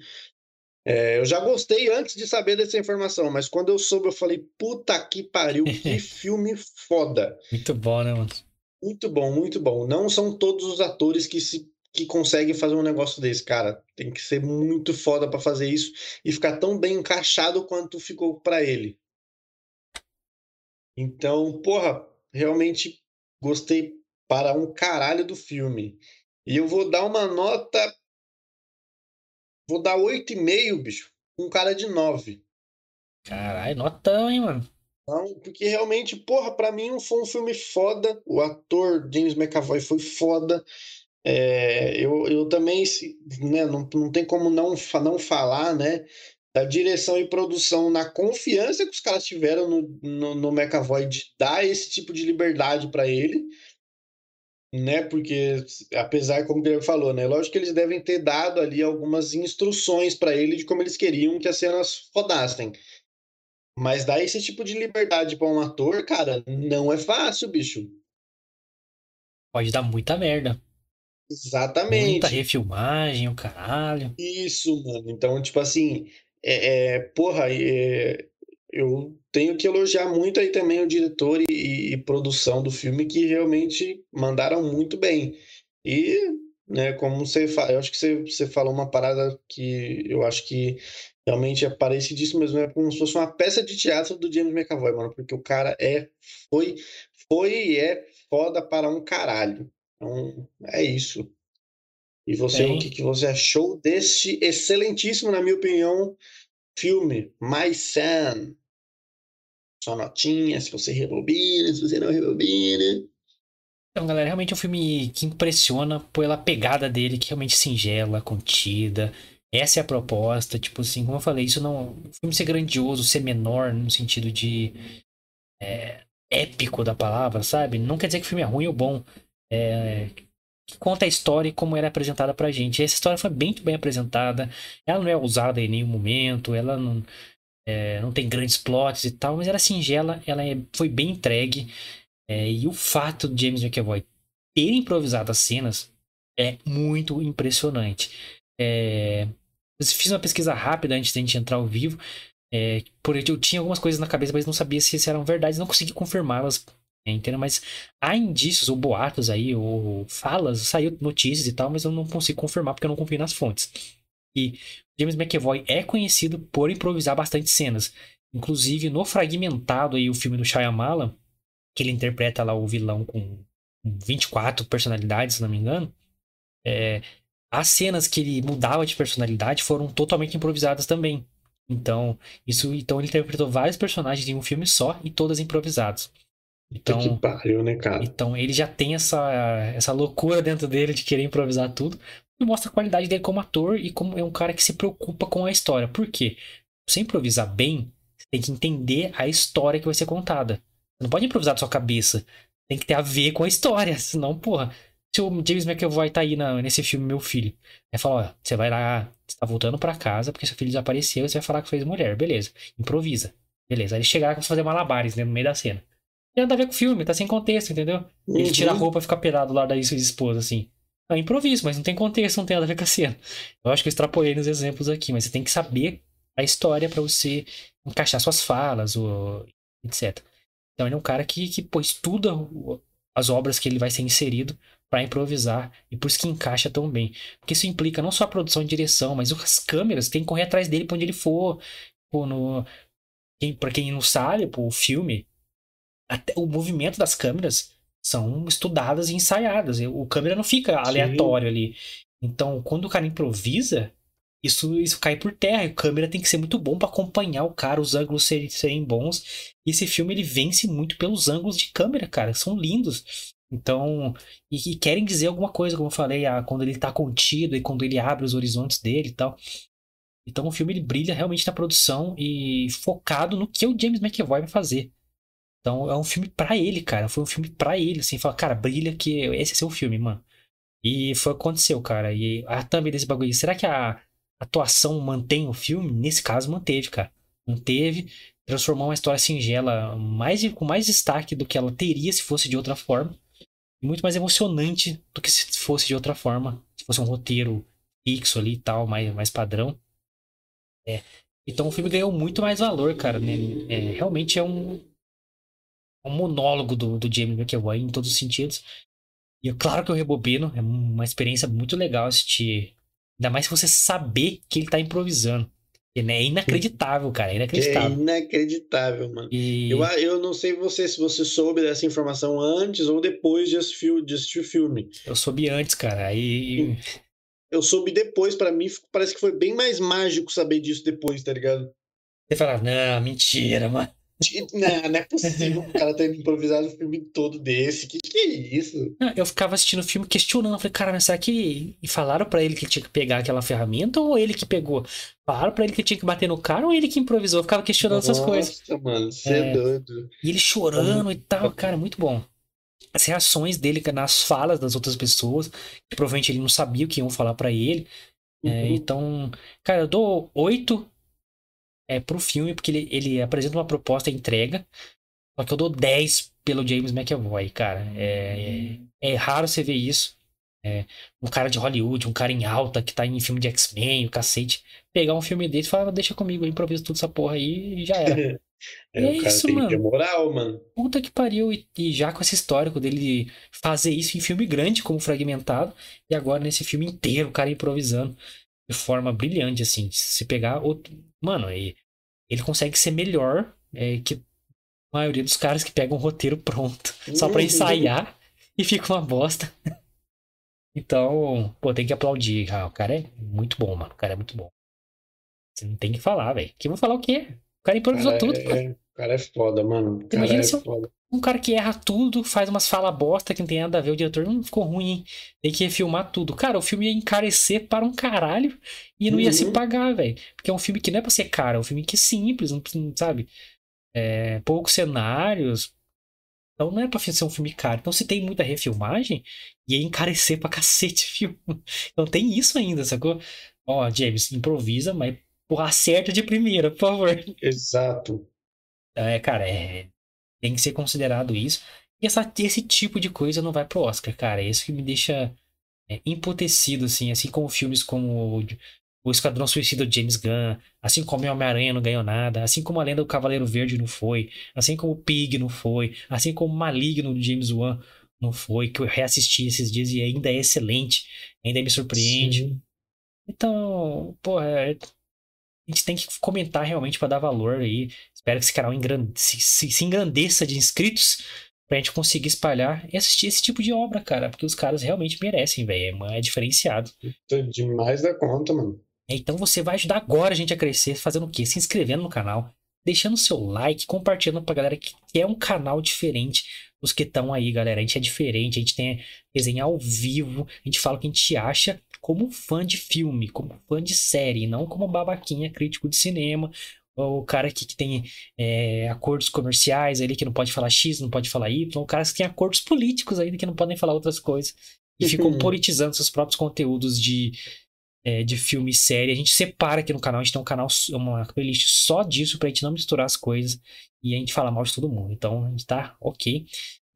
Speaker 2: É, eu já gostei antes de saber dessa informação, mas quando eu soube, eu falei, puta que pariu, que filme foda.
Speaker 1: Muito bom, né, mano?
Speaker 2: Muito bom, muito bom. Não são todos os atores que se que conseguem fazer um negócio desse, cara. Tem que ser muito foda para fazer isso e ficar tão bem encaixado quanto ficou para ele. Então, porra, realmente gostei para um caralho do filme. E eu vou dar uma nota. Vou dar 8,5, bicho. Um cara de 9.
Speaker 1: Caralho, notão, hein, mano?
Speaker 2: Não, porque realmente, porra, pra mim foi um filme foda. O ator James McAvoy foi foda. É, eu, eu também, né, não, não tem como não, não falar, né, da direção e produção na confiança que os caras tiveram no, no, no McAvoy de dar esse tipo de liberdade para ele, né, porque apesar, como ele falou, né, lógico que eles devem ter dado ali algumas instruções para ele de como eles queriam que as cenas rodassem. Mas dar esse tipo de liberdade para um ator, cara, não é fácil, bicho.
Speaker 1: Pode dar muita merda.
Speaker 2: Exatamente.
Speaker 1: Muita refilmagem, o caralho.
Speaker 2: Isso, mano. Então, tipo assim, é, é porra, é, eu tenho que elogiar muito aí também o diretor e, e, produção do filme que realmente mandaram muito bem. E, né, como você fala, eu acho que você, você falou uma parada que eu acho que realmente é parecidíssimo mesmo, é como se fosse uma peça de teatro do James McAvoy, mano, porque o cara é, foi, foi e é foda para um caralho. Então, é isso. E você, o que, que você achou deste excelentíssimo, na minha opinião, filme, My Son? Sua notinha, se você rebobina, se você não rebobina.
Speaker 1: Então, galera, realmente é um filme que impressiona pela pegada dele, que é realmente singela, contida. Essa é a proposta, tipo assim, como eu falei, isso não. O filme ser grandioso, ser menor, no sentido de. É, épico da palavra, sabe? Não quer dizer que o filme é ruim ou bom é, que conta a história e como era apresentada pra gente. essa história foi bem, bem apresentada. Ela não é usada em nenhum momento, ela não, é, não tem grandes plots e tal, mas ela é singela, ela é, foi bem entregue. É, e o fato de James McAvoy ter improvisado as cenas é muito impressionante. É, eu fiz uma pesquisa rápida antes da gente entrar ao vivo. É, porque eu tinha algumas coisas na cabeça, mas não sabia se, se eram verdades, não consegui confirmá-las entendeu? Mas há indícios ou boatos aí, ou falas, saiu notícias e tal, mas eu não consigo confirmar porque eu não confio nas fontes. E James McAvoy é conhecido por improvisar bastante cenas. Inclusive, no Fragmentado aí, o filme do Shyamalan, que ele interpreta lá o vilão com 24 personalidades, se não me engano, é, as cenas que ele mudava de personalidade foram totalmente improvisadas também. Então, isso, então ele interpretou vários personagens em um filme só e todas improvisados.
Speaker 2: Então, que pariu, né, cara?
Speaker 1: Então ele já tem essa, essa loucura dentro dele de querer improvisar tudo. E mostra a qualidade dele como ator e como é um cara que se preocupa com a história. Por quê? Você improvisar bem, você tem que entender a história que vai ser contada. Você não pode improvisar da sua cabeça. Tem que ter a ver com a história. Senão, porra, se o James McAvoy tá aí na, nesse filme Meu Filho, aí fala, ó, você vai lá, você tá voltando para casa porque seu filho desapareceu, você vai falar que fez mulher, beleza. Improvisa. Beleza. Aí ele chega lá e fazer malabares né, no meio da cena tem nada a ver com o filme, tá sem contexto, entendeu? Uhum. Ele tira a roupa e fica pelado lá da sua esposa, assim. É improviso, mas não tem contexto, não tem nada a ver com a cena. Eu acho que eu extrapolei nos exemplos aqui, mas você tem que saber a história para você encaixar suas falas, ou, etc. Então ele é um cara que, que pô, estuda as obras que ele vai ser inserido para improvisar e por isso que encaixa tão bem. Porque isso implica não só a produção e direção, mas as câmeras tem que correr atrás dele para onde ele for. Pô, no... Quem, pra quem não sabe, pô, o filme até o movimento das câmeras são estudadas e ensaiadas. O câmera não fica aleatório Sim. ali. Então, quando o cara improvisa, isso, isso cai por terra. A câmera tem que ser muito bom para acompanhar o cara, os ângulos serem, serem bons. E esse filme ele vence muito pelos ângulos de câmera, cara, são lindos. Então, e, e querem dizer alguma coisa, como eu falei, ah, quando ele tá contido e quando ele abre os horizontes dele e tal. Então o filme ele brilha realmente na produção e focado no que o James McAvoy vai fazer. Então é um filme para ele, cara. Foi um filme para ele, assim. Fala, cara, brilha que esse é seu filme, mano. E foi o que aconteceu, cara. E a thumb desse bagulho. Será que a atuação mantém o filme? Nesse caso, manteve, cara. Manteve. Transformou uma história singela mais, com mais destaque do que ela teria se fosse de outra forma. E muito mais emocionante do que se fosse de outra forma. Se fosse um roteiro fixo ali e tal, mais, mais padrão. É. Então o filme ganhou muito mais valor, cara. Né? É, realmente é um, um monólogo do, do James McAvoy em todos os sentidos. E é claro que eu rebobino, é uma experiência muito legal assistir. Ainda mais se você saber que ele tá improvisando. É inacreditável, cara. É inacreditável.
Speaker 2: É inacreditável, mano. E... Eu, eu não sei você se você soube dessa informação antes ou depois de assistir, de assistir o filme.
Speaker 1: Eu soube antes, cara. Aí.
Speaker 2: Eu soube depois, para mim, parece que foi bem mais mágico saber disso depois, tá ligado?
Speaker 1: Você fala, não, mentira, mano.
Speaker 2: Não, não é possível o cara ter improvisado o filme todo desse. Que que é isso?
Speaker 1: Eu ficava assistindo o filme questionando. Falei, cara, mas será que e falaram para ele que tinha que pegar aquela ferramenta ou ele que pegou? Falaram pra ele que tinha que bater no cara ou ele que improvisou? Eu ficava questionando
Speaker 2: Nossa,
Speaker 1: essas coisas.
Speaker 2: Nossa, mano, você é, é doido.
Speaker 1: E ele chorando e tal, cara, muito bom. As reações dele nas falas das outras pessoas, que provavelmente ele não sabia o que iam falar para ele. É, uhum. É, então, cara, eu dou oito é, pro filme, porque ele, ele apresenta uma proposta e entrega. Só que eu dou 10 pelo James McAvoy, cara. É, é, é raro você ver isso. É, um cara de Hollywood, um cara em alta que tá em filme de X-Men, o cacete, pegar um filme desse e falar, deixa comigo, eu improviso tudo essa porra aí e já era.
Speaker 2: é, e é isso, mano. Moral, mano.
Speaker 1: Puta que pariu. E, e, já com esse histórico dele fazer isso em filme grande, como fragmentado, e agora nesse filme inteiro, o cara improvisando de forma brilhante, assim. Se pegar outro. Mano, ele, ele consegue ser melhor é, que a maioria dos caras que pegam um roteiro pronto só pra uhum. ensaiar e fica uma bosta. Então, pô, tem que aplaudir. Ah, o cara é muito bom, mano. O cara é muito bom. Você não tem que falar, velho. Que vou falar o quê? O cara improvisou cara tudo.
Speaker 2: É, o cara é foda, mano. O Imagina é
Speaker 1: se foda. Um, cara que erra tudo, faz umas fala bosta que não tem nada a ver, o diretor não ficou ruim, hein? Tem que refilmar tudo. Cara, o filme ia encarecer para um caralho e não ia uhum. se pagar, velho. Porque é um filme que não é pra ser caro, é um filme que é simples, não, sabe? É, poucos cenários, então não é pra ser um filme caro. Então se tem muita refilmagem, ia encarecer pra cacete o filme. Então tem isso ainda, sacou? Ó, James, improvisa, mas porra, acerta de primeira, por favor.
Speaker 2: Exato.
Speaker 1: É, cara, é, tem que ser considerado isso. E essa, esse tipo de coisa não vai pro Oscar, cara. É isso que me deixa é, emputecido, assim. Assim como filmes como o Esquadrão Suicida de James Gunn, assim como o Homem-Aranha não ganhou nada, assim como a Lenda do Cavaleiro Verde não foi, assim como o Pig não foi, assim como o Maligno do James Wan não foi, que eu reassisti esses dias e ainda é excelente, ainda me surpreende. Sim. Então, pô, é, a gente tem que comentar realmente para dar valor aí. Espero que esse canal se, se, se engrandeça de inscritos pra gente conseguir espalhar e assistir esse tipo de obra, cara, porque os caras realmente merecem, velho. É, é diferenciado.
Speaker 2: Demais da conta, mano.
Speaker 1: Então você vai ajudar agora a gente a crescer fazendo o quê? Se inscrevendo no canal, deixando seu like, compartilhando pra galera que é um canal diferente dos que estão aí, galera. A gente é diferente, a gente tem resenha ao vivo, a gente fala o que a gente acha como fã de filme, como fã de série, não como babaquinha crítico de cinema, o cara que, que tem é, acordos comerciais ali que não pode falar X, não pode falar Y, o cara que tem acordos políticos ainda que não podem falar outras coisas e ficam politizando seus próprios conteúdos de, é, de filme e série. A gente separa aqui no canal, a gente tem um canal, uma playlist só disso pra gente não misturar as coisas e a gente fala mal de todo mundo. Então a gente tá ok.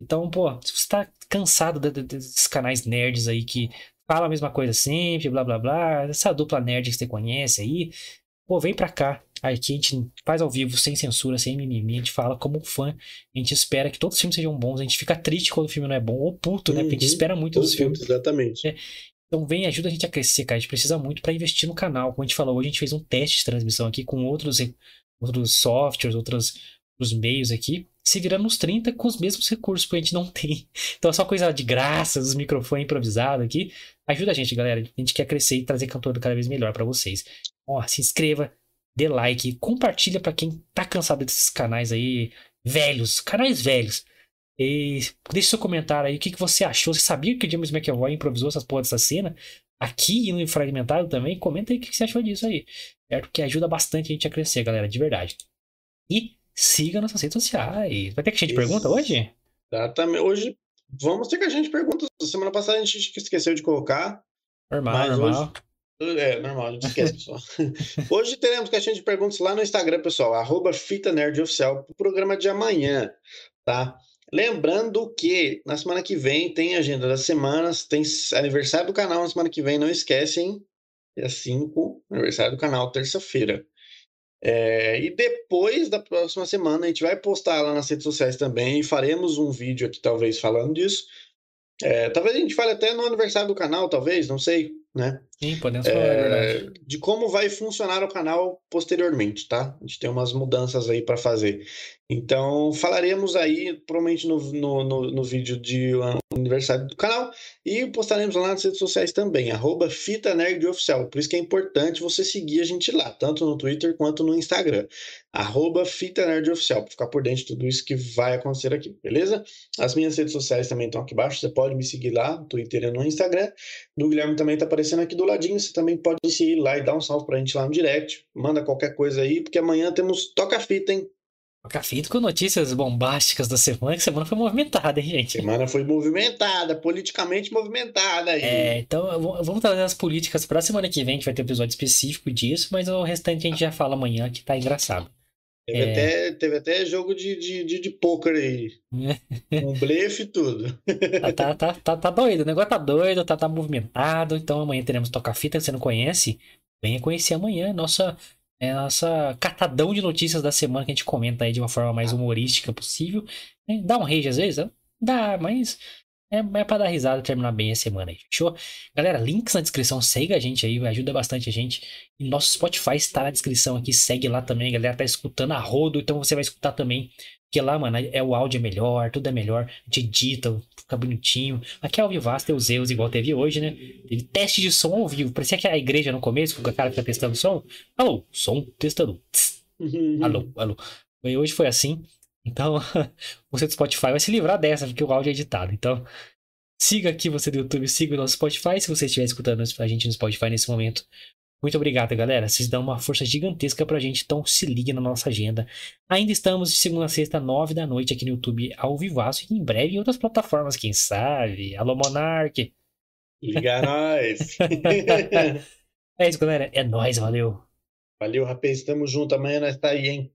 Speaker 1: Então, pô, se você tá cansado de, de, desses canais nerds aí que fala a mesma coisa sempre, blá blá blá, essa dupla nerd que você conhece aí, pô, vem pra cá. Aqui a gente faz ao vivo, sem censura, sem mimimi, a gente fala como fã, a gente espera que todos os filmes sejam bons, a gente fica triste quando o filme não é bom, ou puto, né? Porque a gente uhum. espera muito dos filmes.
Speaker 2: Exatamente.
Speaker 1: É. Então vem ajuda a gente a crescer, cara. A gente precisa muito para investir no canal. Como a gente falou, hoje a gente fez um teste de transmissão aqui com outros, outros softwares, outros, outros meios aqui, se virando nos 30 com os mesmos recursos que a gente não tem. Então é só coisa de graça, os microfones improvisados aqui. Ajuda a gente, galera. A gente quer crescer e trazer conteúdo cada vez melhor para vocês. Ó, se inscreva, dê like, compartilha para quem tá cansado desses canais aí velhos, canais velhos. E deixe seu comentário aí, o que, que você achou? Você sabia que o James McAvoy improvisou essas porras dessa cena? Aqui e no Fragmentado também? Comenta aí o que você achou disso aí. Certo? Que ajuda bastante a gente a crescer, galera, de verdade. E siga nossas redes sociais. Vai ter que a gente pergunta hoje?
Speaker 2: Exatamente. Hoje vamos ter que a gente pergunta. Semana passada a gente esqueceu de colocar.
Speaker 1: Normal, normal.
Speaker 2: Hoje... É, normal, a gente esquece, pessoal. Hoje teremos caixinha de perguntas lá no Instagram, pessoal, arroba Fita Nerd Oficial, pro programa de amanhã, tá? Lembrando que na semana que vem tem agenda das semanas, tem aniversário do canal na semana que vem, não esquecem, dia 5, aniversário do canal, terça-feira. É, e depois da próxima semana a gente vai postar lá nas redes sociais também e faremos um vídeo aqui, talvez, falando disso. É, talvez a gente fale até no aniversário do canal, talvez, não sei, né?
Speaker 1: Sim, podemos falar, é verdade.
Speaker 2: De como vai funcionar o canal posteriormente, tá? A gente tem umas mudanças aí para fazer. Então, falaremos aí, provavelmente no, no, no, no vídeo de aniversário do canal e postaremos lá nas redes sociais também, arroba Fita Nerd Oficial. Por isso que é importante você seguir a gente lá, tanto no Twitter quanto no Instagram. Arroba Fita Nerd Oficial, para ficar por dentro de tudo isso que vai acontecer aqui, beleza? As minhas redes sociais também estão aqui embaixo, você pode me seguir lá, no Twitter e no Instagram. Do Guilherme também está aparecendo aqui do ladinho, você também pode seguir lá e dar um salve pra gente lá no direct. Manda qualquer coisa aí, porque amanhã temos Toca Fita, hein?
Speaker 1: Cafito com notícias bombásticas da semana, que semana foi movimentada, hein, gente?
Speaker 2: Semana foi movimentada, politicamente movimentada aí.
Speaker 1: É, então vamos trazer as políticas pra semana que vem, a gente vai ter um episódio específico disso, mas o restante a gente já fala amanhã, que tá engraçado.
Speaker 2: Teve, é... até, teve até jogo de, de, de, de poker aí. um blefe e tudo.
Speaker 1: tá, tá, tá, tá, tá doido, o negócio tá doido, tá, tá movimentado. Então amanhã teremos Toca Fita, você não conhece? Venha conhecer amanhã. Nossa é nossa catadão de notícias da semana que a gente comenta aí de uma forma mais humorística possível. Dá um rage às vezes? Dá, mas é, é pra dar risada e terminar bem a semana aí. Fechou? Galera, links na descrição, segue a gente aí, ajuda bastante a gente. E nosso Spotify está na descrição aqui, segue lá também, galera. Tá escutando a rodo, então você vai escutar também porque lá, mano, é o áudio é melhor, tudo é melhor. A gente edita, fica bonitinho. Aqui é ao vivo, tem os erros igual teve hoje, né? Teve teste de som ao vivo. Parecia que a igreja no começo, com o cara que tá testando som. Alô, som testando. Uhum. Alô, alô. E hoje foi assim. Então, você do Spotify vai se livrar dessa, porque o áudio é editado. Então, siga aqui você do YouTube, siga o nosso Spotify. Se você estiver escutando a gente no Spotify nesse momento, muito obrigado, galera. Vocês dão uma força gigantesca pra gente, então se ligue na nossa agenda. Ainda estamos de segunda a sexta, nove da noite aqui no YouTube ao vivaço e em breve em outras plataformas, quem sabe? Alô, Monark!
Speaker 2: Liga nós!
Speaker 1: é isso, galera. É nóis, valeu!
Speaker 2: Valeu, rapaz. Tamo junto. Amanhã nós tá aí, hein?